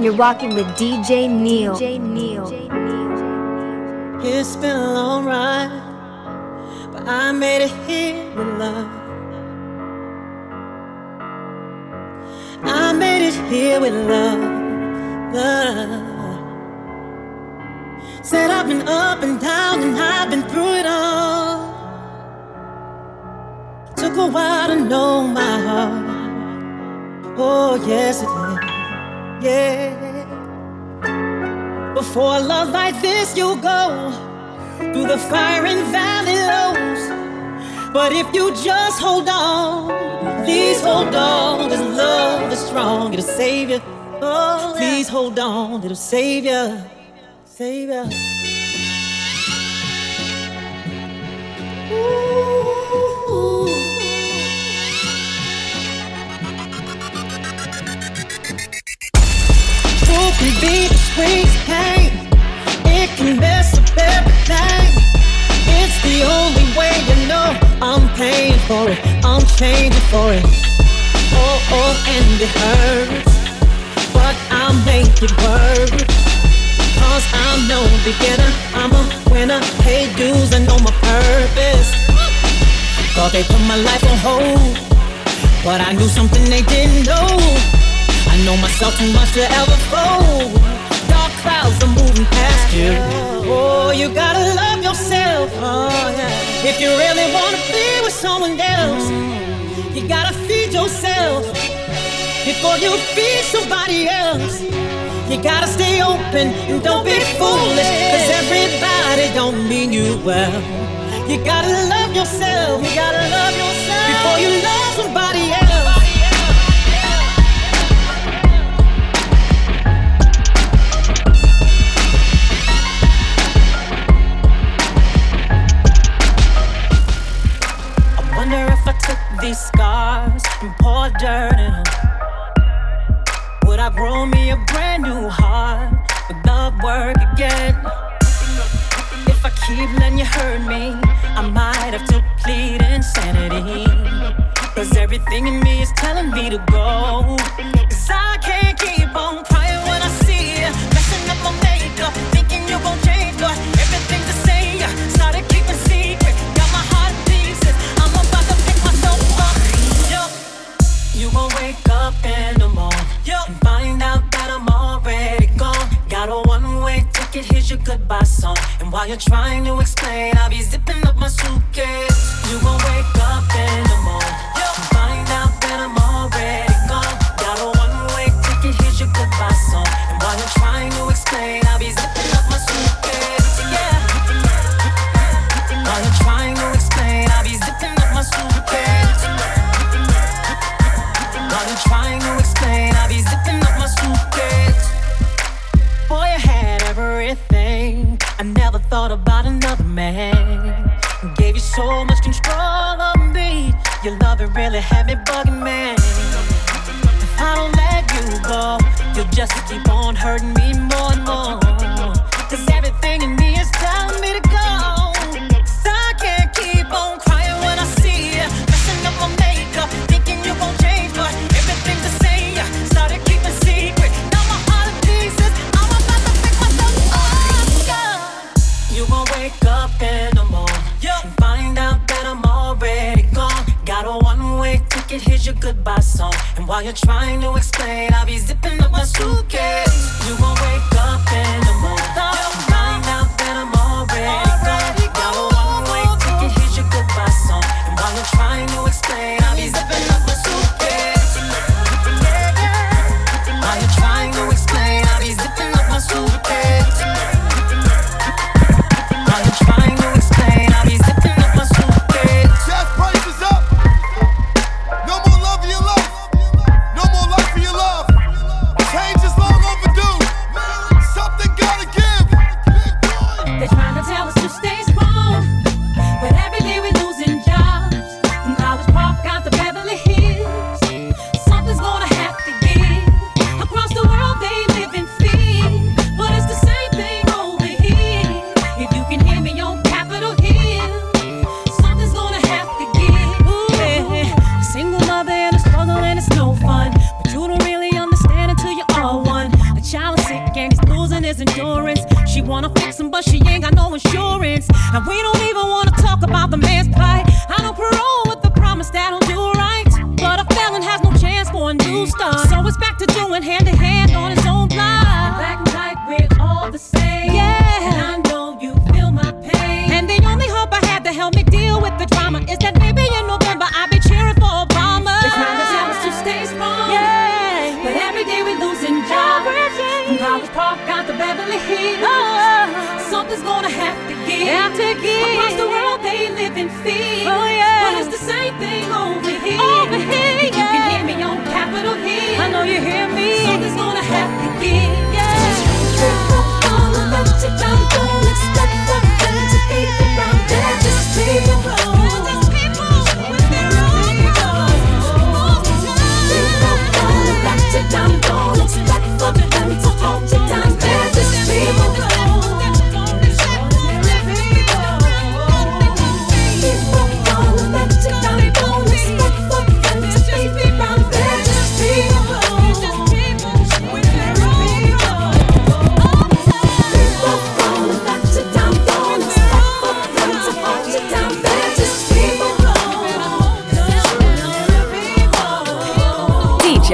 You're walking with DJ Neil. DJ Neil. It's been a long ride, but I made it here with love. I made it here with love. love. Said I've been up and down and I've been through it all. Took a while to know my heart. Oh, yes, it did. Before love like this, you'll go through the fire and valley lows. But if you just hold on, please hold on. This love is strong, it'll save you. Oh, please hold on, it'll save you. Save you. Ooh. Sweet pain. It can mess up everything. It's the only way you know I'm paying for it. I'm changing for it. Oh, oh, and it hurts. But I'll make it work. Cause I'm no beginner. I'm a winner. Pay dues and know my purpose. Thought they put my life on hold. But I knew something they didn't know. I know myself too much to ever fold. Moving past you. Oh, you gotta love yourself. Oh, yeah. If you really wanna be with someone else, you gotta feed yourself before you feed somebody else. You gotta stay open and don't be foolish, cause everybody don't mean you well. You gotta love yourself, you gotta love yourself before you love pour dirt in them. Would I grow me a brand new heart? Would love work again? If I keep letting you hurt me, I might have to plead insanity. Cause everything in me is telling me to go. Cause I can't up in the morning Yo. and find out that I'm already gone. Got a one-way ticket, here's your goodbye song. And while you're trying to explain, I'll be zipping up my suitcase. You gon' wake up in the morning Yo. and find out that I'm already gone. Got a one-way ticket, here's your goodbye song. And while you're trying to explain, I'll be zipping thought about another man. Gave you so much control of me. Your love it really had me bugging, man. If I don't let you go, you'll just keep on hurting me more. You're trying to explain, From College Park out to Beverly Hills. Oh, something's gonna have to give. Have to give. Across the world they live in fear. Oh, yeah. But it's the same thing over here. Over here, yeah. You can hear me on Capitol Hill. I know you hear me. Something's gonna have to give. Yeah.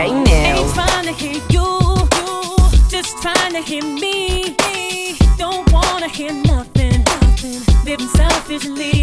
Ain't trying to hear you, you, just trying to hear me. Don't wanna hear nothing, nothing. Living selfishly.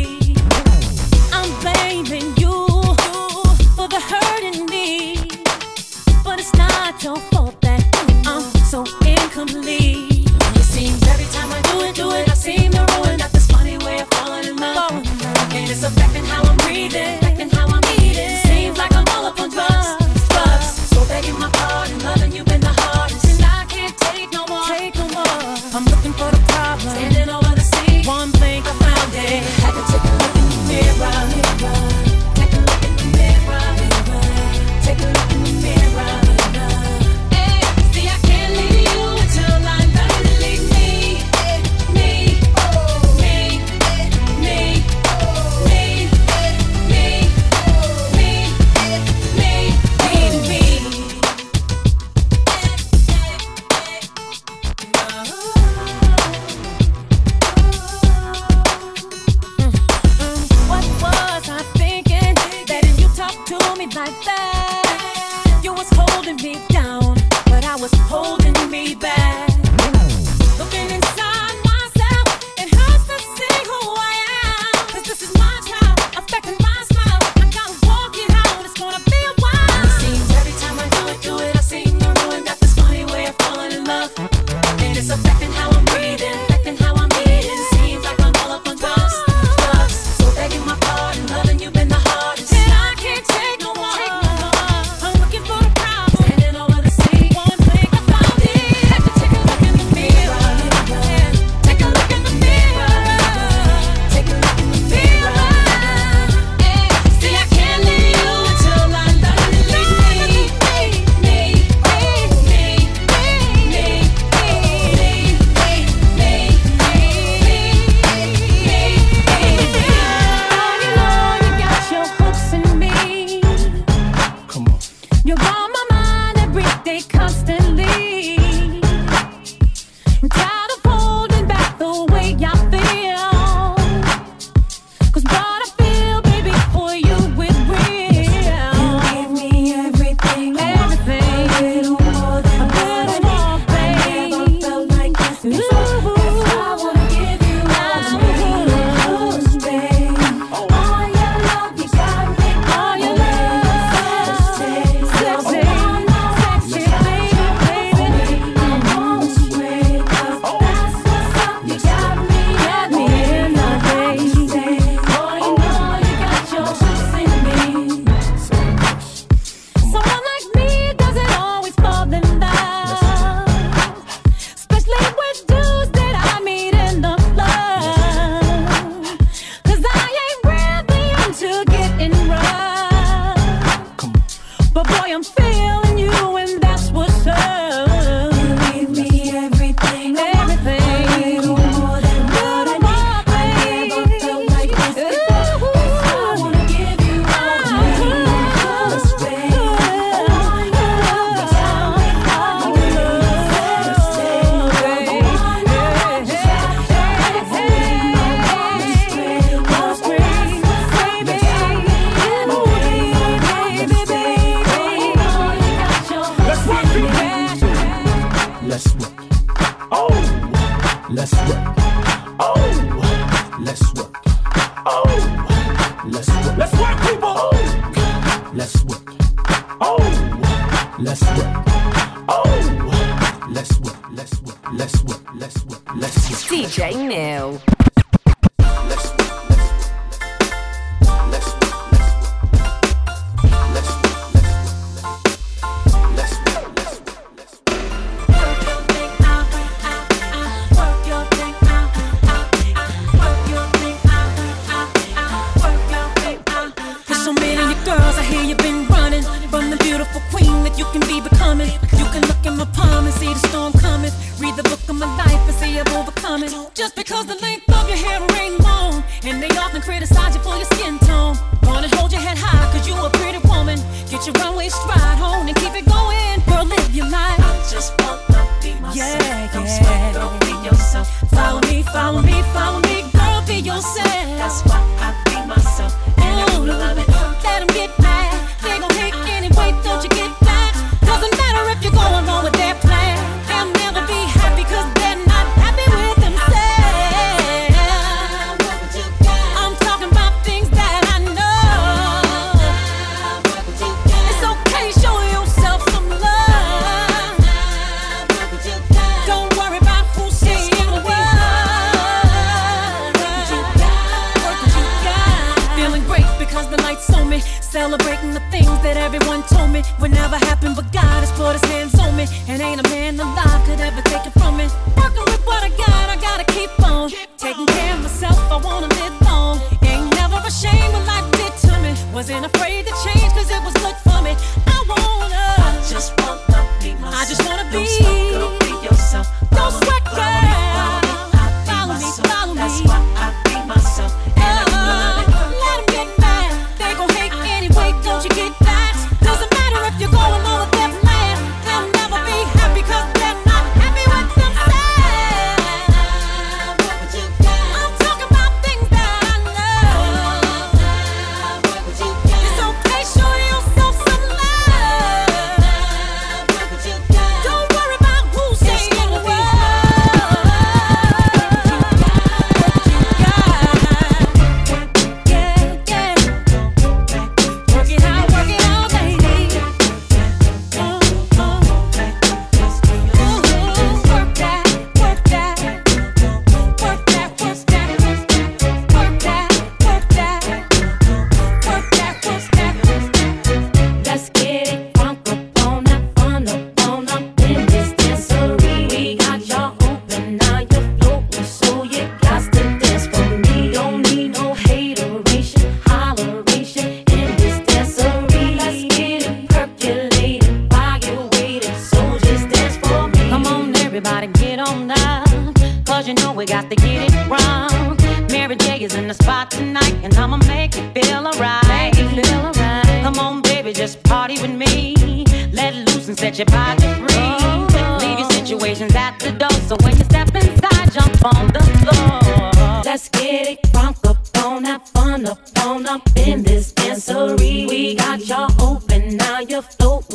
i'm afraid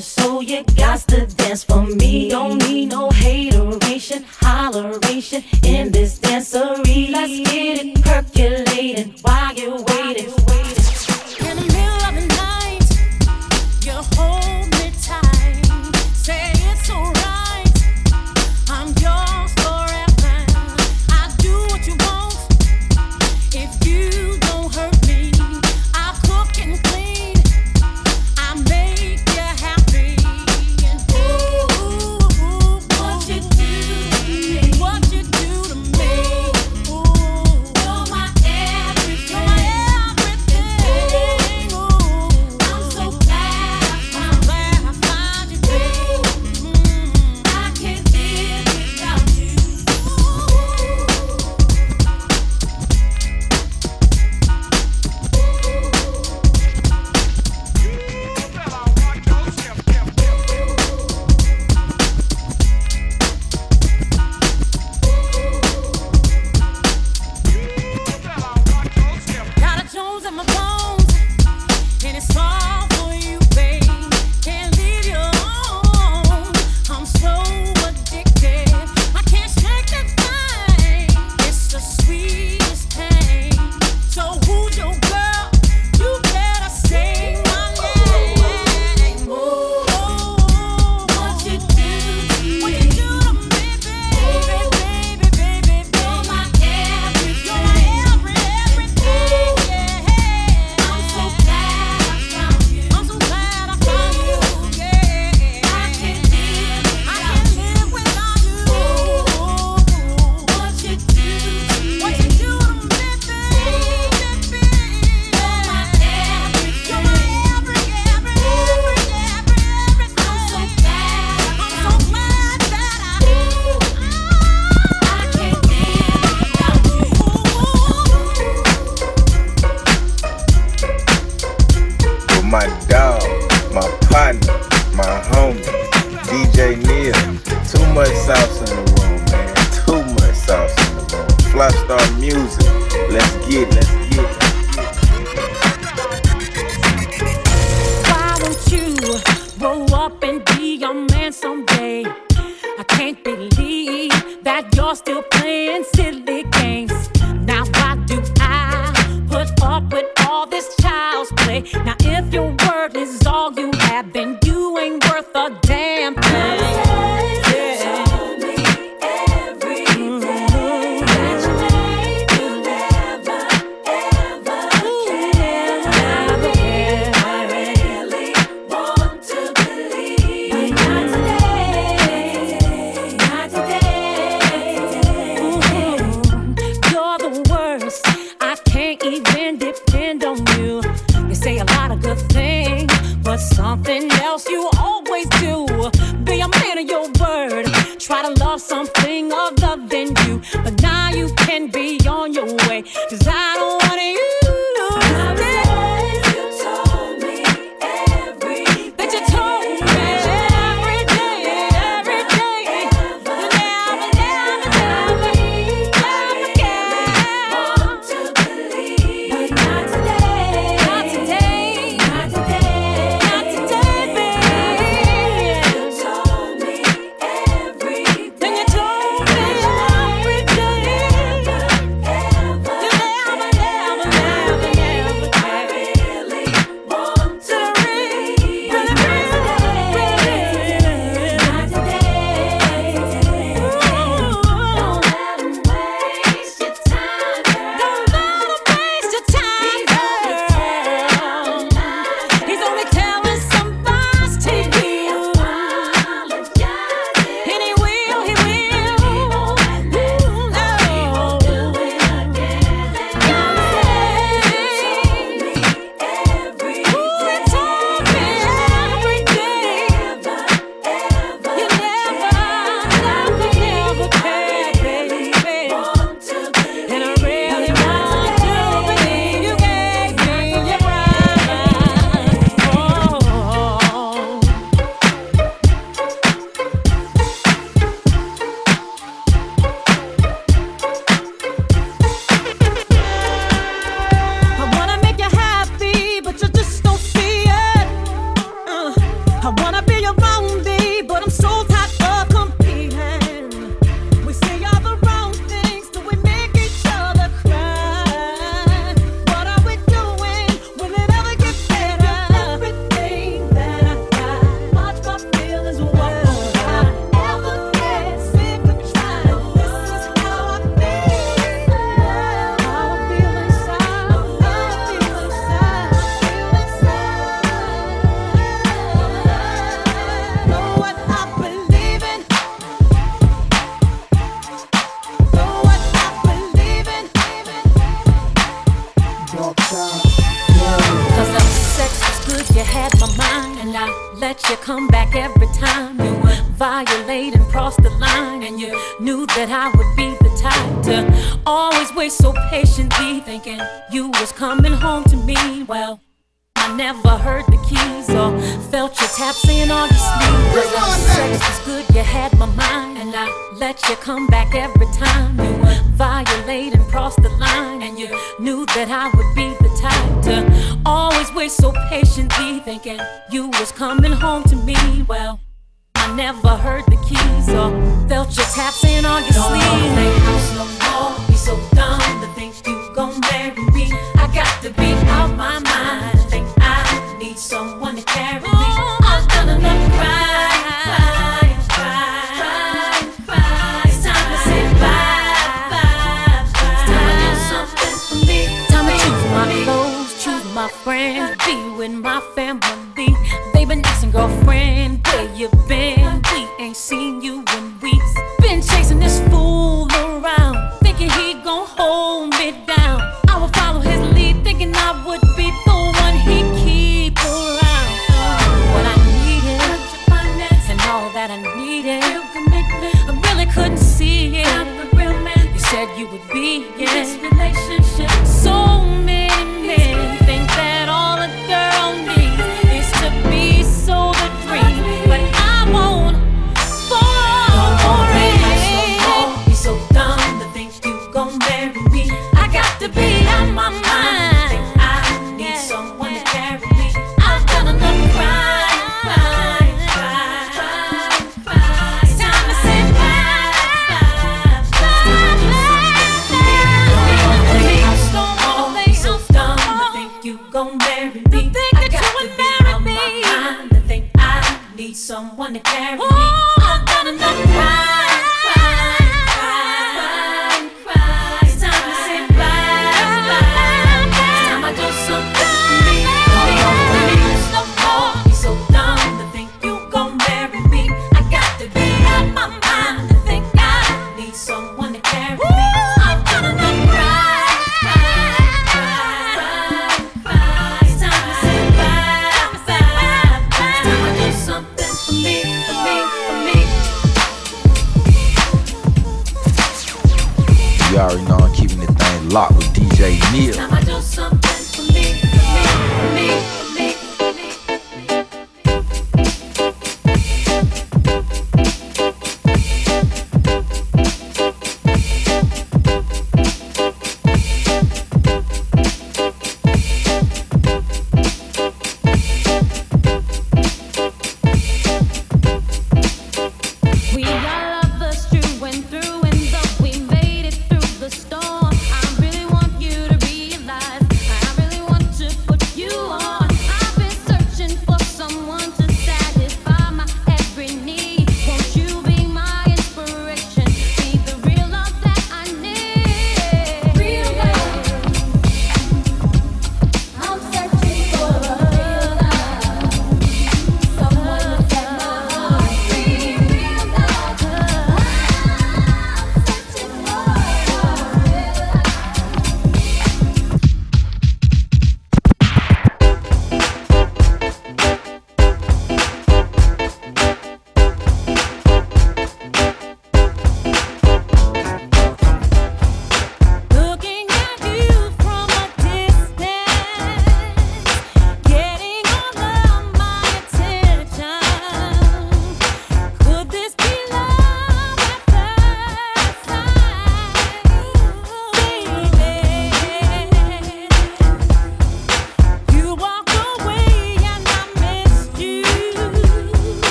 so you got to dance for me. Don't need no hateration, holleration in this dancery. Let's get it percolating. Cause the sex was good, you had my mind. And I let you come back every time. You violate and cross the line. And you knew that I would be the type to always wait so patiently. Thinking you was coming home to me. Well, I never heard the keys or felt your taps in on your sleeve. Sex was good, you had my mind, and I let you come back every time you violate and cross the line. And you knew that I would be the type to always wait so patiently, thinking you was coming home to me. Well. I never heard the keys or felt your taps in on your Don't sleeve. Don't no more. So dumb to think you gon' marry me. I got to be out my mind. friend, be with my family. baby. Nice and girlfriend, where you been?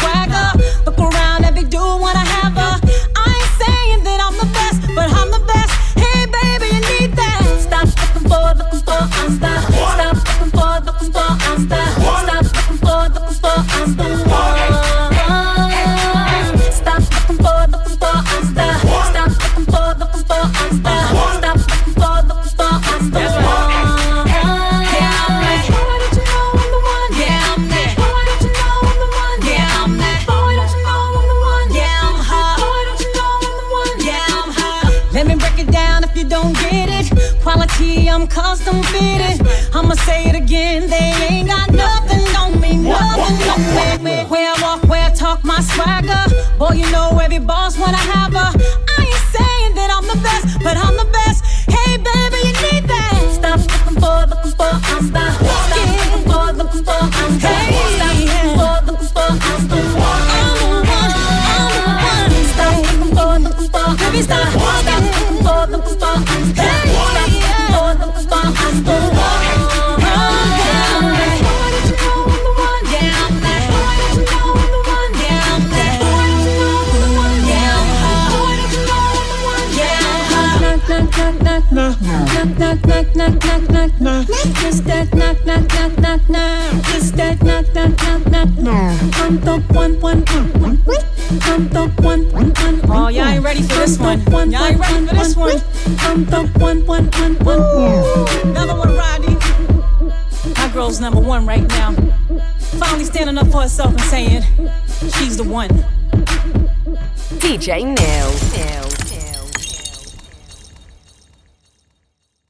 swagger. Look around I'm the one, one, one, one. I'm the one, one, one. Oh, y'all ain't ready for this one. Y'all ain't ready for this one. I'm the one, one, one, one. Number one, Rodney. My girl's number one right now. Finally standing up for herself and saying, she's the one. DJ Neil. Neil.